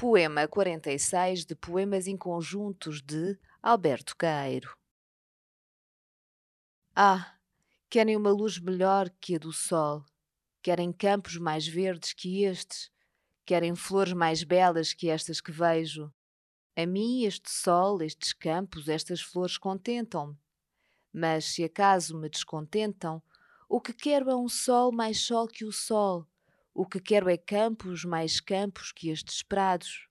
Poema 46 de Poemas Inconjuntos de Alberto Caeiro. Ah, querem uma luz melhor que a do sol, querem campos mais verdes que estes, querem flores mais belas que estas que vejo. A mim, este sol, estes campos, estas flores contentam-me. Mas se acaso me descontentam, o que quero é um sol mais sol que o sol o que quero é campos mais campos que estes prados.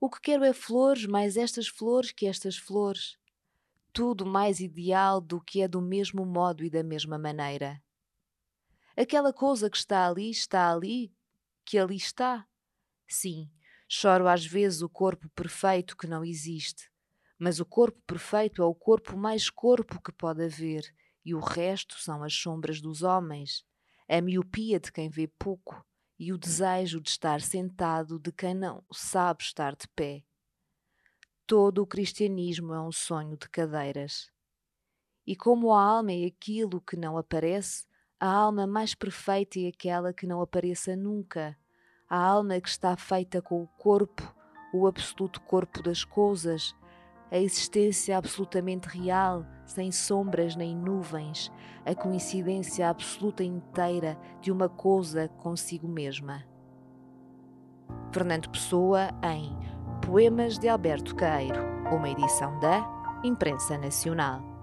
O que quero é flores mais estas flores que estas flores. Tudo mais ideal do que é do mesmo modo e da mesma maneira. Aquela coisa que está ali está ali, que ali está. Sim, choro às vezes o corpo perfeito que não existe. Mas o corpo perfeito é o corpo mais corpo que pode haver, e o resto são as sombras dos homens, a miopia de quem vê pouco, e o desejo de estar sentado de quem não sabe estar de pé. Todo o cristianismo é um sonho de cadeiras. E como a alma é aquilo que não aparece, a alma mais perfeita é aquela que não apareça nunca, a alma que está feita com o corpo, o absoluto corpo das coisas, a existência absolutamente real, sem sombras nem nuvens, a coincidência absoluta inteira de uma coisa consigo mesma. Fernando Pessoa em Poemas de Alberto Caeiro, uma edição da Imprensa Nacional.